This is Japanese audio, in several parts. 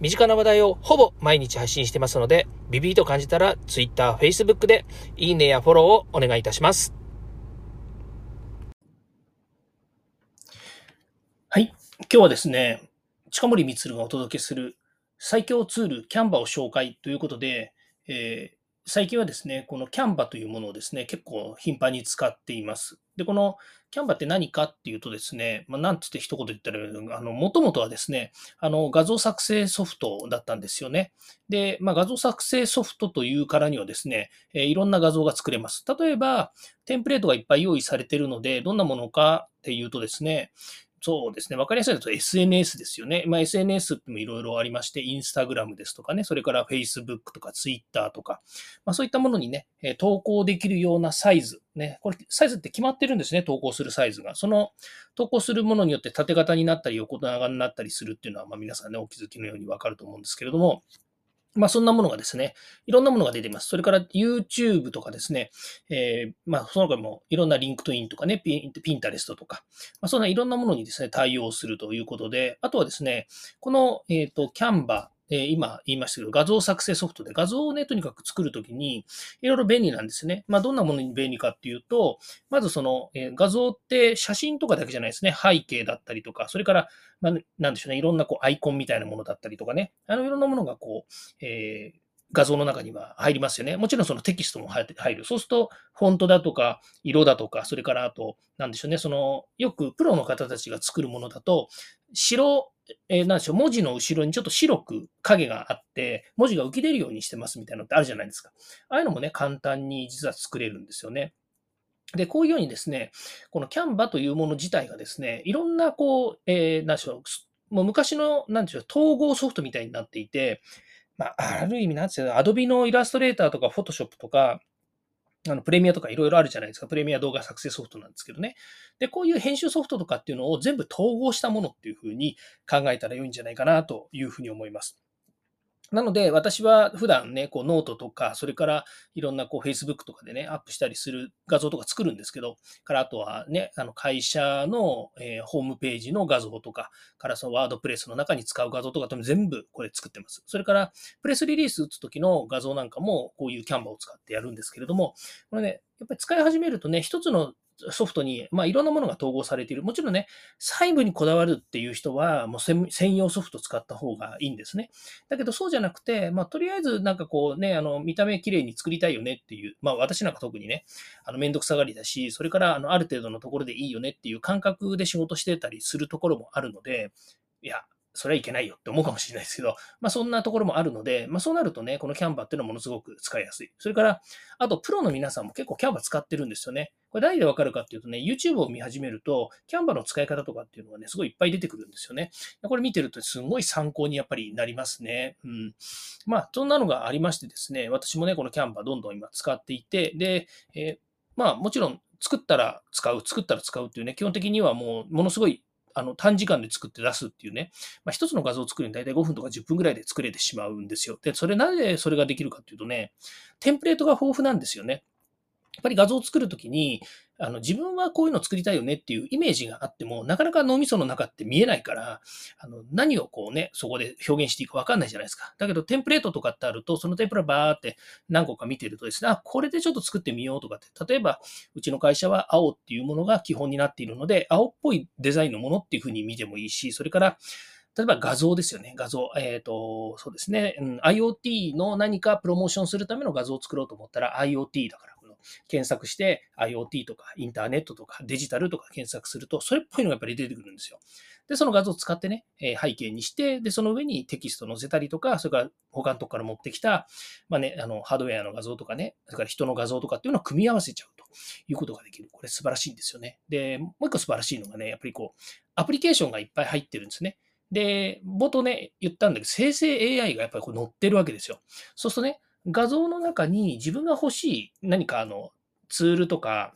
身近な話題をほぼ毎日配信してますので、ビビーと感じたら Twitter、Facebook でいいねやフォローをお願いいたします。はい。今日はですね、近森光がお届けする最強ツール、キャンバを紹介ということで、えー、最近はですね、このキャンバというものをですね、結構頻繁に使っています。で、このキャンバって何かっていうとですね、まあ、なんつって一言言ったら、あの、もともとはですね、あの、画像作成ソフトだったんですよね。で、まあ、画像作成ソフトというからにはですね、え、いろんな画像が作れます。例えば、テンプレートがいっぱい用意されているので、どんなものかっていうとですね、そうですね。わかりやすいのと SNS ですよね。まあ、SNS ってもいろいろありまして、インスタグラムですとかね、それから Facebook とか Twitter とか、まあ、そういったものにね、投稿できるようなサイズ。ね、これ、サイズって決まってるんですね。投稿するサイズが。その投稿するものによって縦型になったり横長になったりするっていうのは、まあ、皆さんね、お気づきのようにわかると思うんですけれども、まあそんなものがですね、いろんなものが出てます。それから YouTube とかですね、えー、まあその他もいろんな LinkedIn とかね、Pinterest とか、まあそんないろんなものにですね、対応するということで、あとはですね、この、えっ、ー、と、キャンバえ今言いましたけど、画像作成ソフトで画像をね、とにかく作るときに、いろいろ便利なんですね。まあ、どんなものに便利かっていうと、まずその、え画像って写真とかだけじゃないですね。背景だったりとか、それから、まあ、なんでしょうね、いろんなこうアイコンみたいなものだったりとかね、あの、いろんなものがこう、えー画像の中には入りますよね。もちろんそのテキストも入る。そうすると、フォントだとか、色だとか、それからあと、なんでしょうね、その、よくプロの方たちが作るものだと、白、えー、なんでしょう、文字の後ろにちょっと白く影があって、文字が浮き出るようにしてますみたいなのってあるじゃないですか。ああいうのもね、簡単に実は作れるんですよね。で、こういうようにですね、このキャンバというもの自体がですね、いろんなこう、えー、なんでしょう、もう昔の、なんでしょう、統合ソフトみたいになっていて、まあ、ある意味なんですよ、アドビのイラストレーターとかフォトショップとか、あの、プレミアとかいろいろあるじゃないですか。プレミア動画作成ソフトなんですけどね。で、こういう編集ソフトとかっていうのを全部統合したものっていうふうに考えたら良いんじゃないかなというふうに思います。なので、私は普段ね、こうノートとか、それからいろんなこう Facebook とかでね、アップしたりする画像とか作るんですけど、からあとはね、あの会社の、えー、ホームページの画像とか、からその WordPress の中に使う画像とか全部これ作ってます。それから、プレスリリース打つ時の画像なんかも、こういう Canva を使ってやるんですけれども、これね、やっぱり使い始めるとね、一つのソフトに、まあ、いろんなものが統合されている。もちろんね、細部にこだわるっていう人は、もう専用ソフト使った方がいいんですね。だけど、そうじゃなくて、まあ、とりあえず、なんかこうね、あの、見た目綺麗に作りたいよねっていう、まあ、私なんか特にね、あの、めんどくさがりだし、それから、あの、ある程度のところでいいよねっていう感覚で仕事してたりするところもあるので、いや、それはいけないよって思うかもしれないですけど、まあそんなところもあるので、まあそうなるとね、このキャンバーっていうのはものすごく使いやすい。それから、あとプロの皆さんも結構キャンバー使ってるんですよね。これ何でわかるかっていうとね、YouTube を見始めると、キャンバーの使い方とかっていうのがね、すごいいっぱい出てくるんですよね。これ見てるとすごい参考にやっぱりなりますね。うん。まあ、そんなのがありましてですね、私もね、このキャンバーどんどん今使っていて、で、えー、まあもちろん作ったら使う、作ったら使うっていうね、基本的にはもうものすごいあの短時間で作って出すっていうね、まあ、一つの画像を作るに大体5分とか10分ぐらいで作れてしまうんですよ。で、それなぜそれができるかっていうとね、テンプレートが豊富なんですよね。やっぱり画像を作るときに、あの、自分はこういうの作りたいよねっていうイメージがあっても、なかなか脳みその中って見えないから、あの、何をこうね、そこで表現していいかわかんないじゃないですか。だけど、テンプレートとかってあると、そのテンプレバーって何個か見てるとですね、あ、これでちょっと作ってみようとかって、例えば、うちの会社は青っていうものが基本になっているので、青っぽいデザインのものっていうふうに見てもいいし、それから、例えば画像ですよね。画像。えっ、ー、と、そうですね、うん。IoT の何かプロモーションするための画像を作ろうと思ったら IoT だから。検索して IoT とかインターネットとかデジタルとか検索すると、それっぽいのがやっぱり出てくるんですよ。で、その画像を使ってね、え背景にして、で、その上にテキスト載せたりとか、それから他のとこから持ってきた、まあね、あの、ハードウェアの画像とかね、それから人の画像とかっていうのを組み合わせちゃうということができる。これ素晴らしいんですよね。で、もう一個素晴らしいのがね、やっぱりこう、アプリケーションがいっぱい入ってるんですね。で、冒頭ね、言ったんだけど、生成 AI がやっぱりこう載ってるわけですよ。そうするとね、画像の中に自分が欲しい何かあのツールとか、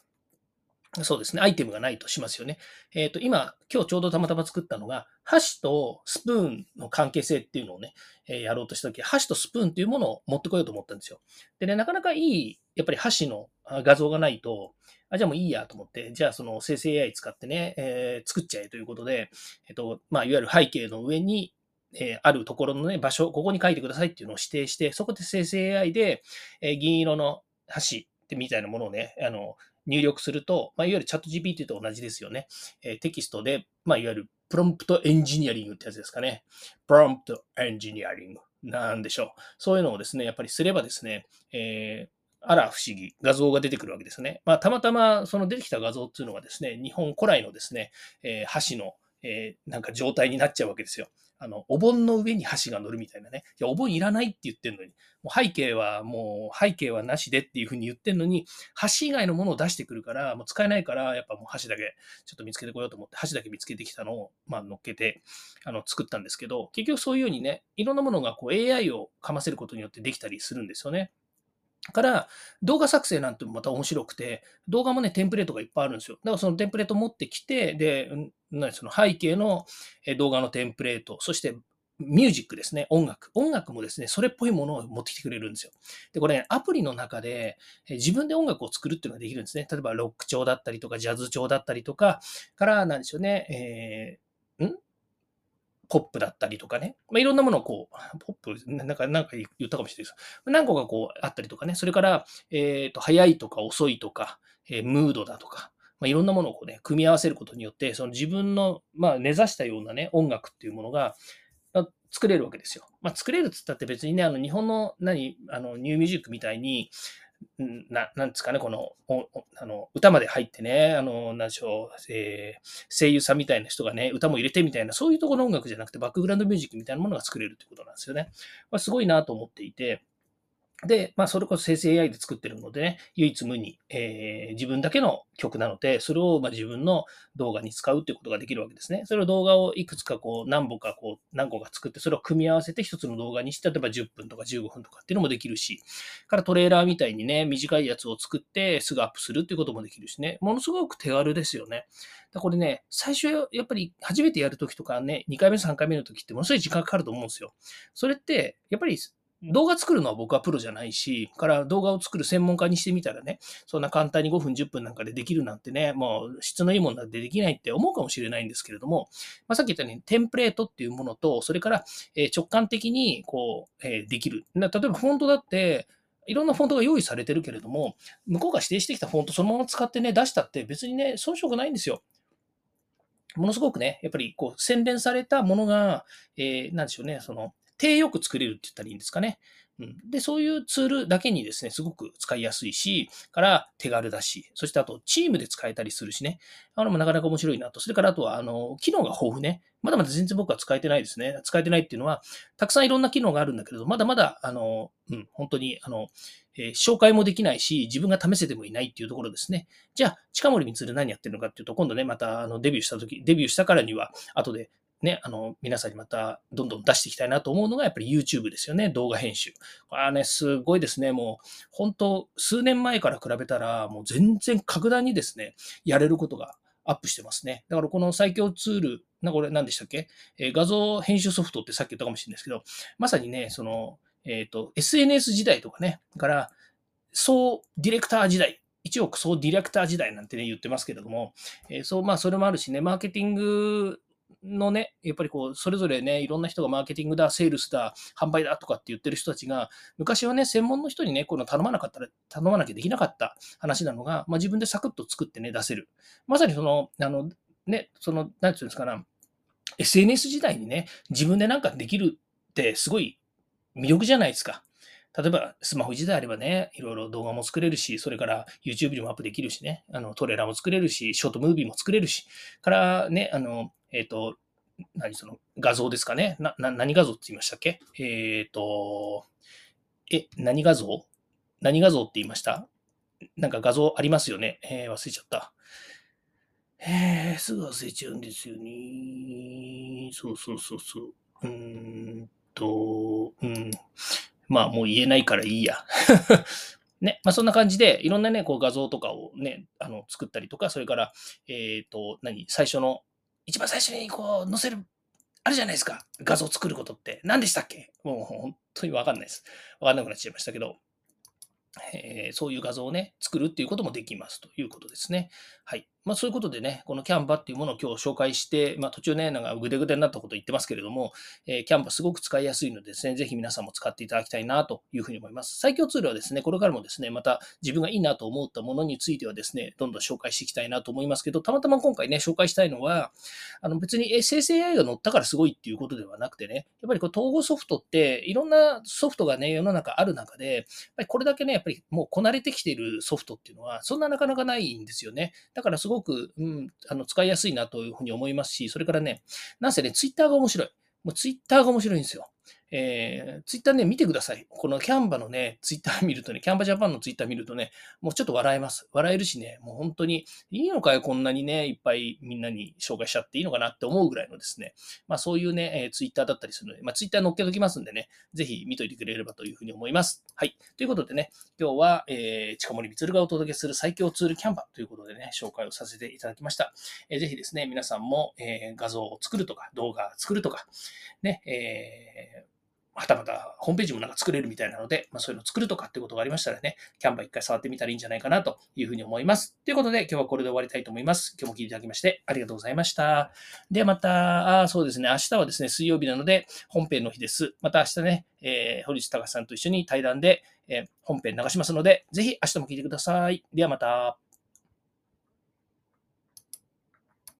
そうですね、アイテムがないとしますよね。えっ、と、今、今日ちょうどたまたま作ったのが、箸とスプーンの関係性っていうのをね、えーやろうとしたとき、箸とスプーンっていうものを持ってこようと思ったんですよ。でね、なかなかいい、やっぱり箸の画像がないと、あ、じゃあもういいやと思って、じゃあその生成 AI 使ってね、えー作っちゃえということで、えっ、と、まあ、いわゆる背景の上に、えーあるところのね、場所、ここに書いてくださいっていうのを指定して、そこで生成 AI で、えー銀色の箸ってみたいなものをね、あの、入力すると、まあ、いわゆるチャット GPT と同じですよね。えーテキストで、まあ、いわゆるプロンプトエンジニアリングってやつですかね。プロンプトエンジニアリングなんでしょう。そういうのをですね、やっぱりすればですね、えーあら不思議、画像が出てくるわけですね。まあ、たまたまその出てきた画像っていうのがですね、日本古来のですね、えー箸の、えーなんか状態になっちゃうわけですよ。あの、お盆の上に箸が乗るみたいなね。いや、お盆いらないって言ってんのに、もう背景はもう背景はなしでっていうふうに言ってんのに、箸以外のものを出してくるから、もう使えないから、やっぱもう箸だけちょっと見つけてこようと思って、箸だけ見つけてきたのを、まあ、乗っけて、あの、作ったんですけど、結局そういうようにね、いろんなものがこう AI をかませることによってできたりするんですよね。から、動画作成なんてもまた面白くて、動画もね、テンプレートがいっぱいあるんですよ。だからそのテンプレート持ってきて、で、その背景の動画のテンプレート、そしてミュージックですね、音楽。音楽もですね、それっぽいものを持ってきてくれるんですよ。で、これ、ね、アプリの中で自分で音楽を作るっていうのができるんですね。例えば、ロック調だったりとか、ジャズ調だったりとか、から、なんでしょうね、えーポップだったりとかね。まあ、いろんなものをこう、ポップ、なんか、なんか言ったかもしれないです。何個かこうあったりとかね。それから、えっ、と、早いとか遅いとか、えームードだとか、まあ、いろんなものをこうね、組み合わせることによって、その自分の、まあ、根ざしたようなね、音楽っていうものが、作れるわけですよ。まあ、作れるっつったって別にね、あの、日本の何、あの、ニューミュージックみたいに、ななんですかね、この、おあの歌まで入ってね、あの、何でしょう、えー声優さんみたいな人がね、歌も入れてみたいな、そういうところの音楽じゃなくて、バックグラウンドミュージックみたいなものが作れるってことなんですよね。まあ、すごいなと思っていて、で、まあ、それこそ生成 AI で作ってるのでね、唯一無二、えー自分だけの曲なので、それをま自分の動画に使うっていうことができるわけですね。それを動画をいくつかこう、何本かこう、何個か作って、それを組み合わせて一つの動画にして、例えば10分とか15分とかっていうのもできるし、からトレーラーみたいにね、短いやつを作ってすぐアップするっていうこともできるしね、ものすごく手軽ですよね。だこれね、最初やっぱり初めてやるときとかね、2回目、3回目のときってものすごい時間かかると思うんですよ。それって、やっぱり動画作るのは僕はプロじゃないし、から動画を作る専門家にしてみたらね、そんな簡単に5分、10分なんかでできるなんてね、もう質のいいものなんてできないって思うかもしれないんですけれども、まあ、さっき言ったようにテンプレートっていうものと、それから直感的にこう、えーできる。例えばフォントだって、いろんなフォントが用意されてるけれども、向こうが指定してきたフォントそのまま使ってね、出したって別にね、遜色ないんですよ。ものすごくね、やっぱりこう洗練されたものが、えーなんでしょうね、その、手よく作れるって言ったらいいんですかね。うん、で、そういうツールだけにですね、すごく使いやすいし、から手軽だし、そしてあとチームで使えたりするしね、あのもなかなか面白いなと。それからあとは、あの、機能が豊富ね。まだまだ全然僕は使えてないですね。使えてないっていうのは、たくさんいろんな機能があるんだけれど、まだまだ、あの、うん、本当に、あの、えー紹介もできないし、自分が試せてもいないっていうところですね。じゃあ、近森光何やってるのかっていうと、今度ね、また、あの、デビューした時、デビューしたからには、後で、ね、あの、皆さんにまたどんどん出していきたいなと思うのが、やっぱり YouTube ですよね。動画編集。これはね、すごいですね。もう、本当数年前から比べたら、もう全然格段にですね、やれることがアップしてますね。だからこの最強ツール、なこれ何でしたっけ、え画像編集ソフトってさっき言ったかもしれないですけど、まさにね、その、えっ、と、SNS 時代とかね、から、総ディレクター時代、一億総ディレクター時代なんてね、言ってますけれども、えーそう、まあ、それもあるしね、マーケティングのね、やっぱりこう、それぞれね、いろんな人がマーケティングだ、セールスだ、販売だとかって言ってる人たちが、昔はね、専門の人にね、この頼まなかったら、頼まなきゃできなかった話なのが、まあ、自分でサクッと作ってね、出せる。まさにその、あの、ね、その、なんていうんですかな、SNS 時代にね、自分でなんかできるってすごい魅力じゃないですか。例えば、スマホ時代あればね、いろいろ動画も作れるし、それから YouTube にもアップできるしね、あのトレーラーも作れるし、ショートムービーも作れるし、からね、あの、えっ、と、何その画像ですかね？な、な何画像って言いましたっけ？えっ、と、え、何画像？何画像って言いました？なんか画像ありますよね？えー忘れちゃった。えー、すぐ忘れちゃうんですよね。そうそうそうそう。うーんと、うん。まあもう言えないからいいや。ね、まあそんな感じで、いろんなね、こう画像とかをね、あの作ったりとか、それから、えっ、ー、と、何、最初の、一番最初にこう載せる、あるじゃないですか。画像作ることって。何でしたっけ？もう本当にわかんないです。わかんなくなっちゃいましたけど、えー、そういう画像をね、作るっていうこともできますということですね。はい。まあそういうことでね、このキャンバっていうものを今日紹介して、まあ途中ね、なんかぐでぐでになったこと言ってますけれども、えー、キャンバすごく使いやすいのでですね、ぜひ皆さんも使っていただきたいなというふうに思います。最強ツールはですね、これからもですね、また自分がいいなと思ったものについてはですね、どんどん紹介していきたいなと思いますけど、たまたま今回ね、紹介したいのは、あの別に生成 AI が乗ったからすごいっていうことではなくてね、やっぱりこう統合ソフトっていろんなソフトがね、世の中ある中で、やっぱりこれだけね、やっぱりもうこなれてきているソフトっていうのは、そんななかなかないんですよね。だからすごく、うん、あの使いやすいなというふうに思いますし、それからね、なんせね、ツイッターが面白い。もうツイッターが面白いんですよ。えー、ツイッターね、見てください。このキャンバのね、ツイッター見るとね、キャンバジャパンのツイッター見るとね、もうちょっと笑えます。笑えるしね、もう本当に、いいのかよ、こんなにね、いっぱいみんなに紹介しちゃっていいのかなって思うぐらいのですね、まあそういうね、えー、ツイッターだったりするので、まあツイッター載っけときますんでね、ぜひ見といてくれればというふうに思います。はい。ということでね、今日は、えー、近森光がお届けする最強ツールキャンバということでね、紹介をさせていただきました。えー、ぜひですね、皆さんも、えー、画像を作るとか、動画を作るとか、ね、えーはたまたホームページもなんか作れるみたいなので、まあ、そういうの作るとかってことがありましたらね、キャンバー一回触ってみたらいいんじゃないかなというふうに思います。ということで、今日はこれで終わりたいと思います。今日も聞いていただきましてありがとうございました。ではまた、あそうですね、明日はですね、水曜日なので本編の日です。また明日ね、えー、堀内隆さんと一緒に対談で、えー、本編流しますので、ぜひ明日も聞いてください。ではまた。